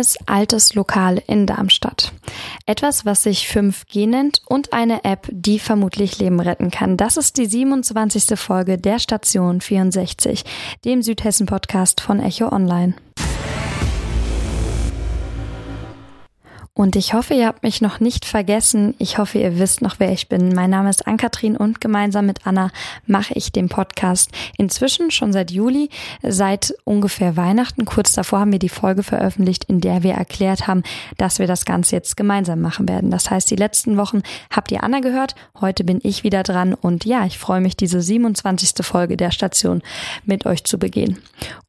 neues, altes Lokal in Darmstadt. Etwas, was sich 5G nennt und eine App, die vermutlich Leben retten kann. Das ist die 27. Folge der Station 64, dem Südhessen-Podcast von Echo Online. Und ich hoffe, ihr habt mich noch nicht vergessen. Ich hoffe, ihr wisst noch, wer ich bin. Mein Name ist Ann-Kathrin und gemeinsam mit Anna mache ich den Podcast inzwischen schon seit Juli, seit ungefähr Weihnachten. Kurz davor haben wir die Folge veröffentlicht, in der wir erklärt haben, dass wir das Ganze jetzt gemeinsam machen werden. Das heißt, die letzten Wochen habt ihr Anna gehört. Heute bin ich wieder dran und ja, ich freue mich, diese 27. Folge der Station mit euch zu begehen.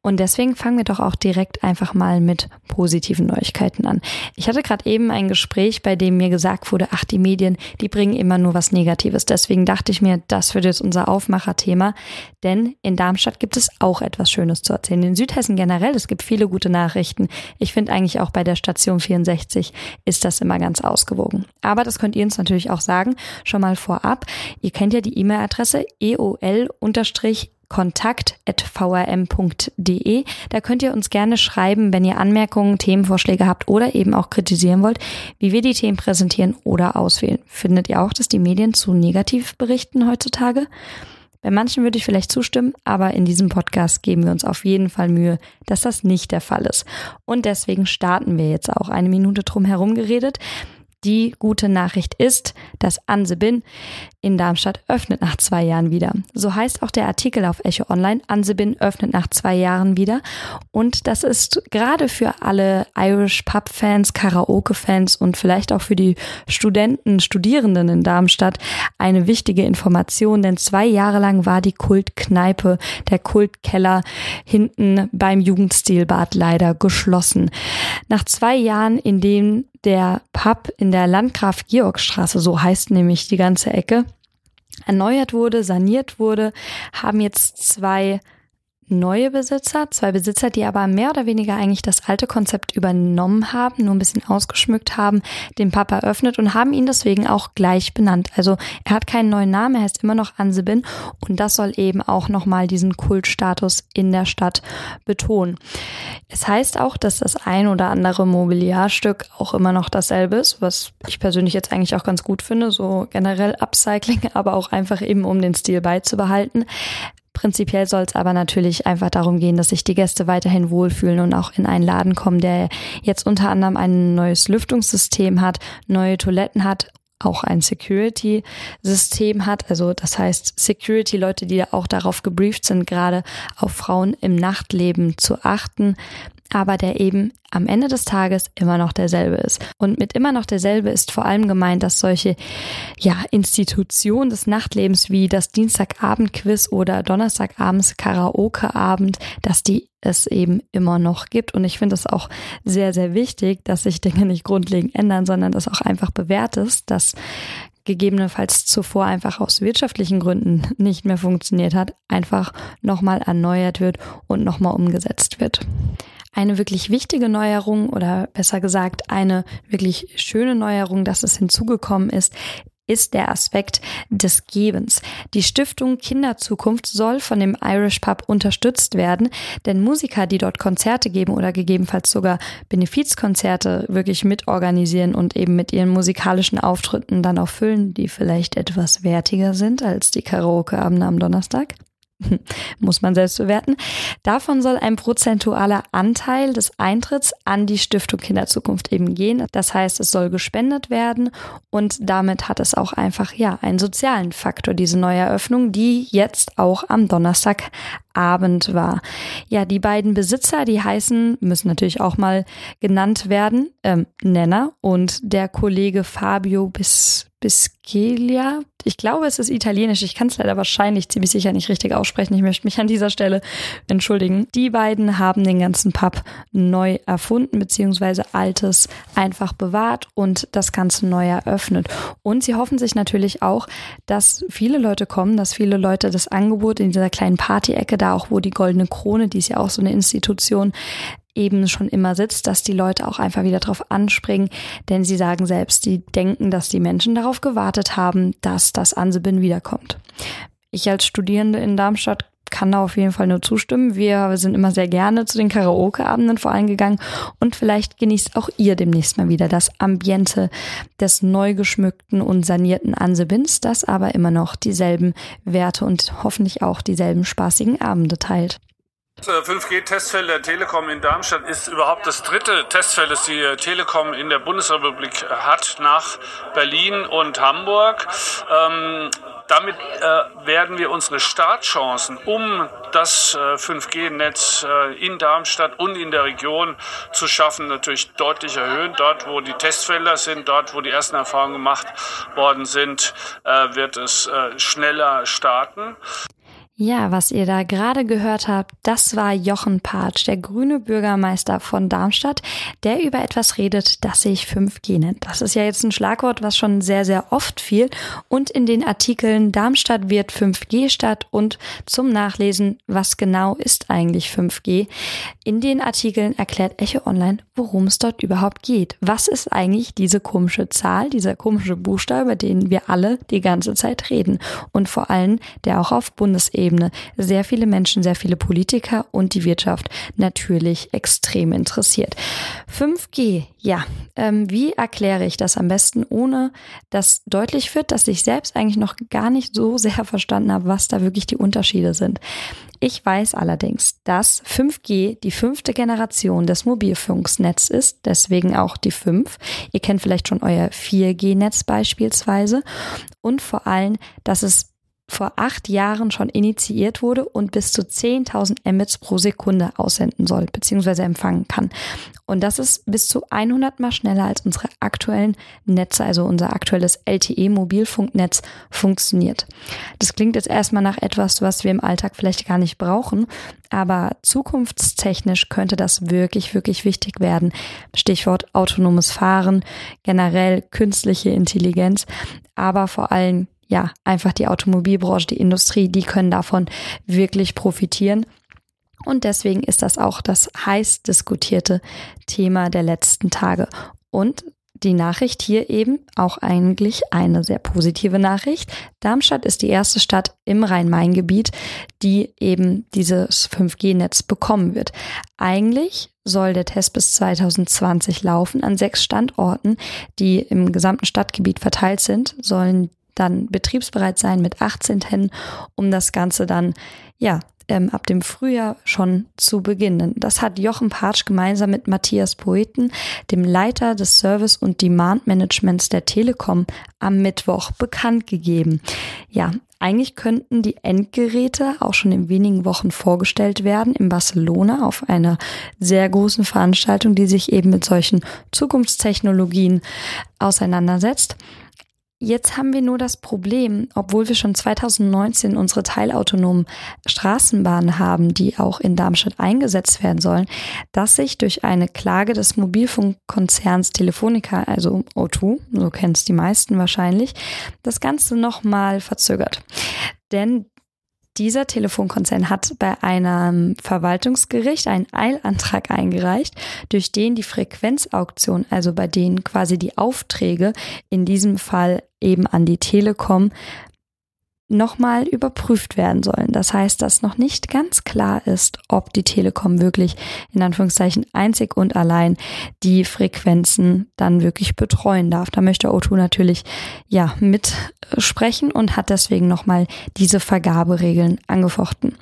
Und deswegen fangen wir doch auch direkt einfach mal mit positiven Neuigkeiten an. Ich hatte gerade eben ein Gespräch, bei dem mir gesagt wurde, ach, die Medien, die bringen immer nur was Negatives. Deswegen dachte ich mir, das wird jetzt unser Aufmacherthema. Denn in Darmstadt gibt es auch etwas Schönes zu erzählen. In Südhessen generell, es gibt viele gute Nachrichten. Ich finde eigentlich auch bei der Station 64 ist das immer ganz ausgewogen. Aber das könnt ihr uns natürlich auch sagen, schon mal vorab. Ihr kennt ja die E-Mail-Adresse eol- kontakt.vrm.de. Da könnt ihr uns gerne schreiben, wenn ihr Anmerkungen, Themenvorschläge habt oder eben auch kritisieren wollt, wie wir die Themen präsentieren oder auswählen. Findet ihr auch, dass die Medien zu negativ berichten heutzutage? Bei manchen würde ich vielleicht zustimmen, aber in diesem Podcast geben wir uns auf jeden Fall Mühe, dass das nicht der Fall ist. Und deswegen starten wir jetzt auch eine Minute drum herum geredet. Die gute Nachricht ist, dass Ansebin in Darmstadt öffnet nach zwei Jahren wieder. So heißt auch der Artikel auf Echo Online. Ansebin öffnet nach zwei Jahren wieder. Und das ist gerade für alle Irish Pub Fans, Karaoke Fans und vielleicht auch für die Studenten, Studierenden in Darmstadt eine wichtige Information, denn zwei Jahre lang war die Kultkneipe, der Kultkeller hinten beim Jugendstilbad leider geschlossen. Nach zwei Jahren, in denen der Pub in der Landgraf-Georg-Straße, so heißt nämlich die ganze Ecke, erneuert wurde, saniert wurde, haben jetzt zwei neue Besitzer, zwei Besitzer, die aber mehr oder weniger eigentlich das alte Konzept übernommen haben, nur ein bisschen ausgeschmückt haben, den Papa eröffnet und haben ihn deswegen auch gleich benannt. Also er hat keinen neuen Namen, er heißt immer noch Ansebin und das soll eben auch nochmal diesen Kultstatus in der Stadt betonen. Es heißt auch, dass das ein oder andere Mobiliarstück auch immer noch dasselbe ist, was ich persönlich jetzt eigentlich auch ganz gut finde, so generell Upcycling, aber auch einfach eben um den Stil beizubehalten. Prinzipiell soll es aber natürlich einfach darum gehen, dass sich die Gäste weiterhin wohlfühlen und auch in einen Laden kommen, der jetzt unter anderem ein neues Lüftungssystem hat, neue Toiletten hat auch ein Security-System hat. Also das heißt Security-Leute, die auch darauf gebrieft sind, gerade auf Frauen im Nachtleben zu achten aber der eben am Ende des Tages immer noch derselbe ist. Und mit immer noch derselbe ist vor allem gemeint, dass solche ja, Institutionen des Nachtlebens wie das Dienstagabend-Quiz oder Donnerstagabends Karaoke-Abend, dass die es eben immer noch gibt. Und ich finde es auch sehr, sehr wichtig, dass sich Dinge nicht grundlegend ändern, sondern dass auch einfach bewährt ist, dass gegebenenfalls zuvor einfach aus wirtschaftlichen Gründen nicht mehr funktioniert hat, einfach nochmal erneuert wird und nochmal umgesetzt wird. Eine wirklich wichtige Neuerung oder besser gesagt eine wirklich schöne Neuerung, dass es hinzugekommen ist, ist der Aspekt des Gebens. Die Stiftung Kinderzukunft soll von dem Irish Pub unterstützt werden, denn Musiker, die dort Konzerte geben oder gegebenenfalls sogar Benefizkonzerte wirklich mitorganisieren und eben mit ihren musikalischen Auftritten dann auch füllen, die vielleicht etwas wertiger sind als die Karaoke-Abende am Donnerstag, muss man selbst bewerten. Davon soll ein prozentualer Anteil des Eintritts an die Stiftung Kinderzukunft eben gehen. Das heißt, es soll gespendet werden und damit hat es auch einfach, ja, einen sozialen Faktor, diese Neueröffnung, die jetzt auch am Donnerstagabend war. Ja, die beiden Besitzer, die heißen, müssen natürlich auch mal genannt werden, ähm, Nenner und der Kollege Fabio Bis Bisceglia. Ich glaube, es ist italienisch. Ich kann es leider wahrscheinlich ziemlich sicher nicht richtig aussprechen. Ich möchte mich an dieser Stelle entschuldigen. Die beiden haben den ganzen Pub neu erfunden, beziehungsweise Altes einfach bewahrt und das Ganze neu eröffnet. Und sie hoffen sich natürlich auch, dass viele Leute kommen, dass viele Leute das Angebot in dieser kleinen Party-Ecke, da auch wo die Goldene Krone, die ist ja auch so eine Institution, eben schon immer sitzt, dass die Leute auch einfach wieder drauf anspringen, denn sie sagen selbst, die denken, dass die Menschen darauf gewartet haben, dass das Ansebin wiederkommt. Ich als Studierende in Darmstadt kann da auf jeden Fall nur zustimmen. Wir sind immer sehr gerne zu den Karaoke-Abenden vor allem gegangen und vielleicht genießt auch ihr demnächst mal wieder das Ambiente des neu geschmückten und sanierten Ansebins, das aber immer noch dieselben Werte und hoffentlich auch dieselben spaßigen Abende teilt. 5G-Testfeld der Telekom in Darmstadt ist überhaupt das dritte Testfeld, das die Telekom in der Bundesrepublik hat, nach Berlin und Hamburg. Ähm, damit äh, werden wir unsere Startchancen, um das äh, 5G-Netz äh, in Darmstadt und in der Region zu schaffen, natürlich deutlich erhöhen. Dort, wo die Testfelder sind, dort, wo die ersten Erfahrungen gemacht worden sind, äh, wird es äh, schneller starten. Ja, was ihr da gerade gehört habt, das war Jochen Patsch, der grüne Bürgermeister von Darmstadt, der über etwas redet, das sich 5G nennt. Das ist ja jetzt ein Schlagwort, was schon sehr, sehr oft fiel und in den Artikeln Darmstadt wird 5G statt und zum Nachlesen, was genau ist eigentlich 5G. In den Artikeln erklärt Echo Online, worum es dort überhaupt geht. Was ist eigentlich diese komische Zahl, dieser komische Buchstabe, über den wir alle die ganze Zeit reden und vor allem, der auch auf Bundesebene Ebene sehr viele Menschen, sehr viele Politiker und die Wirtschaft natürlich extrem interessiert. 5G, ja, ähm, wie erkläre ich das am besten, ohne dass deutlich wird, dass ich selbst eigentlich noch gar nicht so sehr verstanden habe, was da wirklich die Unterschiede sind. Ich weiß allerdings, dass 5G die fünfte Generation des Mobilfunksnetzes ist, deswegen auch die 5. Ihr kennt vielleicht schon euer 4G-Netz beispielsweise. Und vor allem, dass es vor acht Jahren schon initiiert wurde und bis zu 10.000 Mbits pro Sekunde aussenden soll bzw. empfangen kann. Und das ist bis zu 100 mal schneller als unsere aktuellen Netze, also unser aktuelles LTE-Mobilfunknetz funktioniert. Das klingt jetzt erstmal nach etwas, was wir im Alltag vielleicht gar nicht brauchen, aber zukunftstechnisch könnte das wirklich, wirklich wichtig werden. Stichwort autonomes Fahren, generell künstliche Intelligenz, aber vor allem ja, einfach die Automobilbranche, die Industrie, die können davon wirklich profitieren. Und deswegen ist das auch das heiß diskutierte Thema der letzten Tage. Und die Nachricht hier eben auch eigentlich eine sehr positive Nachricht. Darmstadt ist die erste Stadt im Rhein-Main-Gebiet, die eben dieses 5G-Netz bekommen wird. Eigentlich soll der Test bis 2020 laufen. An sechs Standorten, die im gesamten Stadtgebiet verteilt sind, sollen dann betriebsbereit sein mit 18 Tennen, um das Ganze dann, ja, ähm, ab dem Frühjahr schon zu beginnen. Das hat Jochen Patsch gemeinsam mit Matthias Poeten, dem Leiter des Service- und Demand-Managements der Telekom, am Mittwoch bekannt gegeben. Ja, eigentlich könnten die Endgeräte auch schon in wenigen Wochen vorgestellt werden in Barcelona auf einer sehr großen Veranstaltung, die sich eben mit solchen Zukunftstechnologien auseinandersetzt. Jetzt haben wir nur das Problem, obwohl wir schon 2019 unsere teilautonomen Straßenbahnen haben, die auch in Darmstadt eingesetzt werden sollen, dass sich durch eine Klage des Mobilfunkkonzerns Telefonica, also O2, so kennen die meisten wahrscheinlich, das Ganze nochmal verzögert. Denn dieser Telefonkonzern hat bei einem Verwaltungsgericht einen Eilantrag eingereicht, durch den die Frequenzauktion, also bei denen quasi die Aufträge in diesem Fall eben an die Telekom nochmal überprüft werden sollen. Das heißt, dass noch nicht ganz klar ist, ob die Telekom wirklich in Anführungszeichen einzig und allein die Frequenzen dann wirklich betreuen darf. Da möchte O2 natürlich ja mitsprechen und hat deswegen nochmal diese Vergaberegeln angefochten.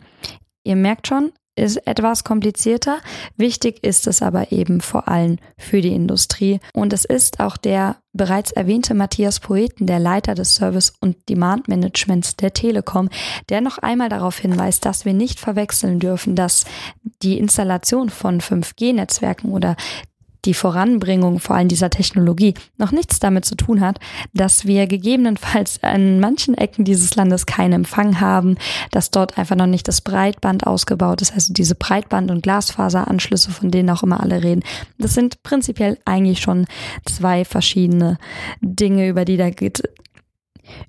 Ihr merkt schon, ist etwas komplizierter. Wichtig ist es aber eben vor allem für die Industrie. Und es ist auch der bereits erwähnte Matthias Poeten, der Leiter des Service- und Demand-Managements der Telekom, der noch einmal darauf hinweist, dass wir nicht verwechseln dürfen, dass die Installation von 5G-Netzwerken oder die Voranbringung vor allem dieser Technologie noch nichts damit zu tun hat, dass wir gegebenenfalls an manchen Ecken dieses Landes keinen Empfang haben, dass dort einfach noch nicht das Breitband ausgebaut ist, also diese Breitband- und Glasfaseranschlüsse, von denen auch immer alle reden. Das sind prinzipiell eigentlich schon zwei verschiedene Dinge, über die da geht,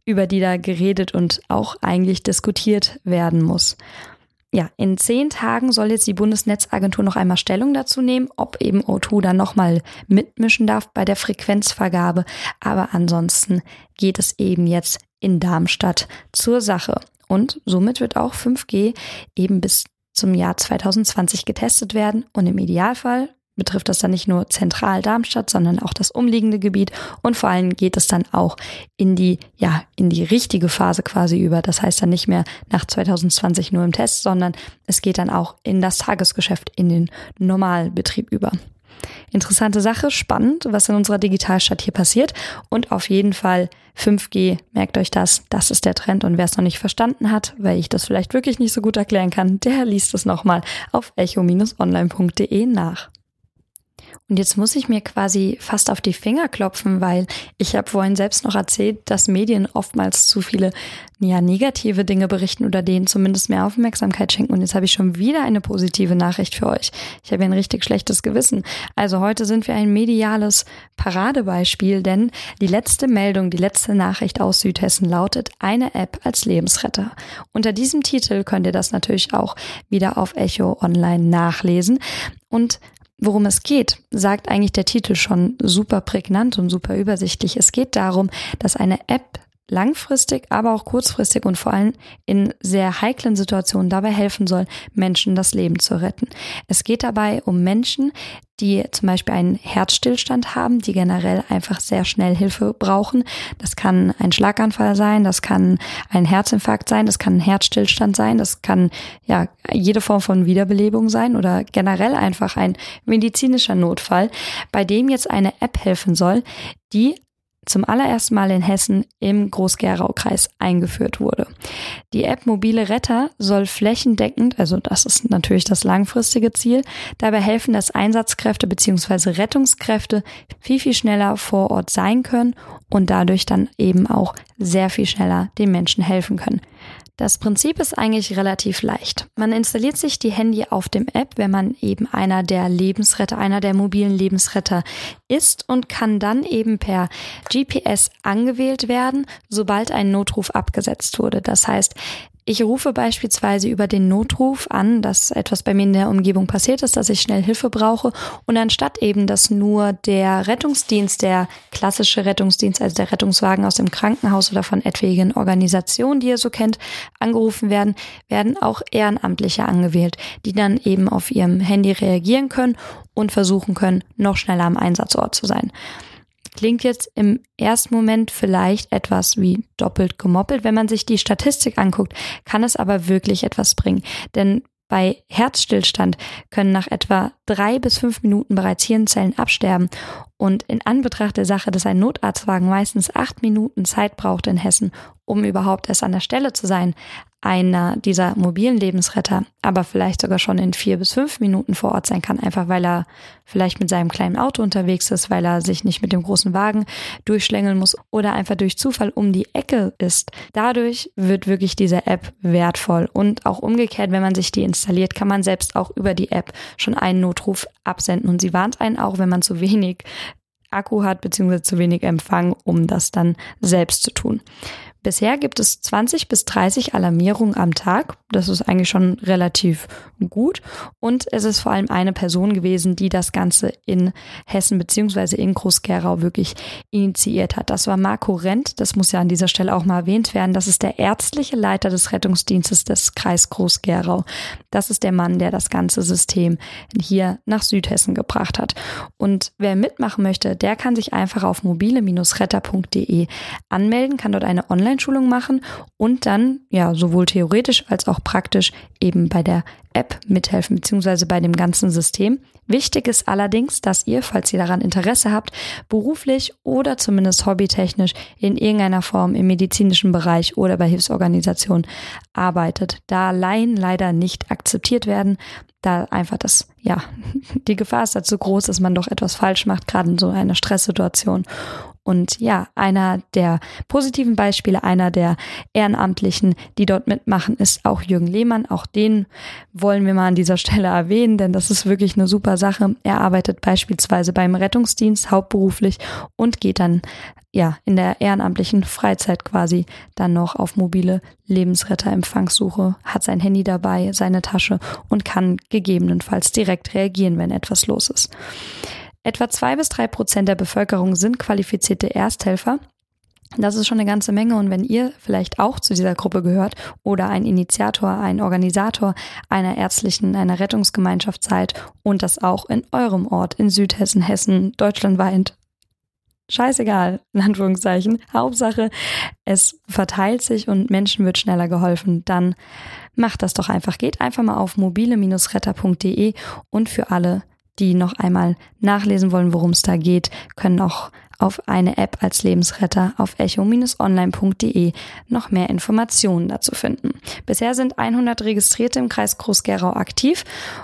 über die da geredet und auch eigentlich diskutiert werden muss ja, in zehn Tagen soll jetzt die Bundesnetzagentur noch einmal Stellung dazu nehmen, ob eben O2 dann nochmal mitmischen darf bei der Frequenzvergabe. Aber ansonsten geht es eben jetzt in Darmstadt zur Sache. Und somit wird auch 5G eben bis zum Jahr 2020 getestet werden und im Idealfall betrifft das dann nicht nur zentral Darmstadt, sondern auch das umliegende Gebiet und vor allem geht es dann auch in die, ja, in die richtige Phase quasi über. Das heißt dann nicht mehr nach 2020 nur im Test, sondern es geht dann auch in das Tagesgeschäft, in den Normalbetrieb über. Interessante Sache, spannend, was in unserer Digitalstadt hier passiert und auf jeden Fall 5G, merkt euch das, das ist der Trend und wer es noch nicht verstanden hat, weil ich das vielleicht wirklich nicht so gut erklären kann, der liest es nochmal auf echo-online.de nach. Und jetzt muss ich mir quasi fast auf die Finger klopfen, weil ich habe vorhin selbst noch erzählt, dass Medien oftmals zu viele ja, negative Dinge berichten oder denen zumindest mehr Aufmerksamkeit schenken. Und jetzt habe ich schon wieder eine positive Nachricht für euch. Ich habe ein richtig schlechtes Gewissen. Also heute sind wir ein mediales Paradebeispiel, denn die letzte Meldung, die letzte Nachricht aus Südhessen lautet eine App als Lebensretter. Unter diesem Titel könnt ihr das natürlich auch wieder auf Echo Online nachlesen. Und Worum es geht, sagt eigentlich der Titel schon super prägnant und super übersichtlich. Es geht darum, dass eine App langfristig, aber auch kurzfristig und vor allem in sehr heiklen Situationen dabei helfen soll, Menschen das Leben zu retten. Es geht dabei um Menschen, die zum Beispiel einen Herzstillstand haben, die generell einfach sehr schnell Hilfe brauchen. Das kann ein Schlaganfall sein, das kann ein Herzinfarkt sein, das kann ein Herzstillstand sein, das kann ja jede Form von Wiederbelebung sein oder generell einfach ein medizinischer Notfall, bei dem jetzt eine App helfen soll, die zum allerersten Mal in Hessen im Groß-Gerau-Kreis eingeführt wurde. Die App Mobile Retter soll flächendeckend, also das ist natürlich das langfristige Ziel, dabei helfen, dass Einsatzkräfte bzw. Rettungskräfte viel, viel schneller vor Ort sein können und dadurch dann eben auch sehr viel schneller den Menschen helfen können. Das Prinzip ist eigentlich relativ leicht. Man installiert sich die Handy auf dem App, wenn man eben einer der Lebensretter, einer der mobilen Lebensretter ist und kann dann eben per GPS angewählt werden, sobald ein Notruf abgesetzt wurde. Das heißt, ich rufe beispielsweise über den Notruf an, dass etwas bei mir in der Umgebung passiert ist, dass ich schnell Hilfe brauche. Und anstatt eben, dass nur der Rettungsdienst, der klassische Rettungsdienst, also der Rettungswagen aus dem Krankenhaus oder von etwaigen Organisationen, die ihr so kennt, angerufen werden, werden auch Ehrenamtliche angewählt, die dann eben auf ihrem Handy reagieren können und versuchen können, noch schneller am Einsatzort zu sein. Klingt jetzt im ersten Moment vielleicht etwas wie doppelt gemoppelt. Wenn man sich die Statistik anguckt, kann es aber wirklich etwas bringen. Denn bei Herzstillstand können nach etwa drei bis fünf Minuten bereits Hirnzellen absterben. Und in Anbetracht der Sache, dass ein Notarztwagen meistens acht Minuten Zeit braucht in Hessen, um überhaupt erst an der Stelle zu sein, einer dieser mobilen Lebensretter aber vielleicht sogar schon in vier bis fünf Minuten vor Ort sein kann, einfach weil er vielleicht mit seinem kleinen Auto unterwegs ist, weil er sich nicht mit dem großen Wagen durchschlängeln muss oder einfach durch Zufall um die Ecke ist. Dadurch wird wirklich diese App wertvoll und auch umgekehrt, wenn man sich die installiert, kann man selbst auch über die App schon einen Notruf absenden und sie warnt einen auch, wenn man zu wenig Akku hat bzw. zu wenig Empfang, um das dann selbst zu tun. Bisher gibt es 20 bis 30 Alarmierungen am Tag. Das ist eigentlich schon relativ gut. Und es ist vor allem eine Person gewesen, die das Ganze in Hessen beziehungsweise in Groß-Gerau wirklich initiiert hat. Das war Marco Rent. Das muss ja an dieser Stelle auch mal erwähnt werden. Das ist der ärztliche Leiter des Rettungsdienstes des Kreis Groß-Gerau. Das ist der Mann, der das ganze System hier nach Südhessen gebracht hat. Und wer mitmachen möchte, der kann sich einfach auf mobile-retter.de anmelden, kann dort eine Online Online-Schulung machen und dann ja sowohl theoretisch als auch praktisch eben bei der App mithelfen, beziehungsweise bei dem ganzen System. Wichtig ist allerdings, dass ihr, falls ihr daran Interesse habt, beruflich oder zumindest hobbytechnisch in irgendeiner Form im medizinischen Bereich oder bei Hilfsorganisationen arbeitet. Da Laien leider nicht akzeptiert werden, da einfach das, ja, die Gefahr ist da zu groß, dass man doch etwas falsch macht, gerade in so einer Stresssituation. Und ja, einer der positiven Beispiele, einer der Ehrenamtlichen, die dort mitmachen, ist auch Jürgen Lehmann. Auch den wollen wir mal an dieser Stelle erwähnen, denn das ist wirklich eine super Sache. Er arbeitet beispielsweise beim Rettungsdienst hauptberuflich und geht dann ja in der ehrenamtlichen Freizeit quasi dann noch auf mobile Lebensretterempfangssuche, hat sein Handy dabei, seine Tasche und kann gegebenenfalls direkt reagieren, wenn etwas los ist. Etwa zwei bis drei Prozent der Bevölkerung sind qualifizierte Ersthelfer. Das ist schon eine ganze Menge und wenn ihr vielleicht auch zu dieser Gruppe gehört oder ein Initiator, ein Organisator einer ärztlichen, einer Rettungsgemeinschaft seid und das auch in eurem Ort in Südhessen, Hessen, deutschlandweit, scheißegal, in Anführungszeichen, Hauptsache, es verteilt sich und Menschen wird schneller geholfen, dann macht das doch einfach. Geht einfach mal auf mobile-retter.de und für alle, die noch einmal nachlesen wollen, worum es da geht, können auch auf eine App als Lebensretter auf echo-online.de noch mehr Informationen dazu finden. Bisher sind 100 Registrierte im Kreis Groß-Gerau aktiv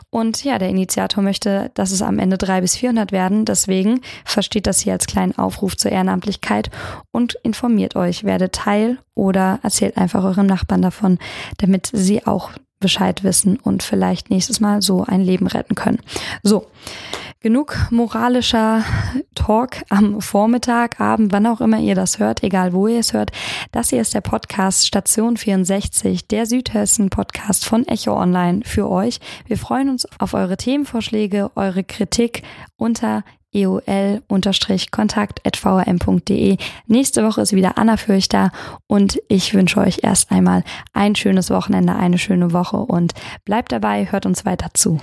und ja, der Initiator möchte, dass es am Ende 300 bis 400 werden. Deswegen versteht das hier als kleinen Aufruf zur Ehrenamtlichkeit und informiert euch, werdet Teil oder erzählt einfach eurem Nachbarn davon, damit sie auch Bescheid wissen und vielleicht nächstes Mal so ein Leben retten können. So, genug moralischer Talk am Vormittag, Abend, wann auch immer ihr das hört, egal wo ihr es hört. Das hier ist der Podcast Station 64, der Südhessen Podcast von Echo Online für euch. Wir freuen uns auf eure Themenvorschläge, eure Kritik unter eol-kontakt.vrm.de. Nächste Woche ist wieder Anna Fürchter und ich wünsche euch erst einmal ein schönes Wochenende, eine schöne Woche und bleibt dabei, hört uns weiter zu.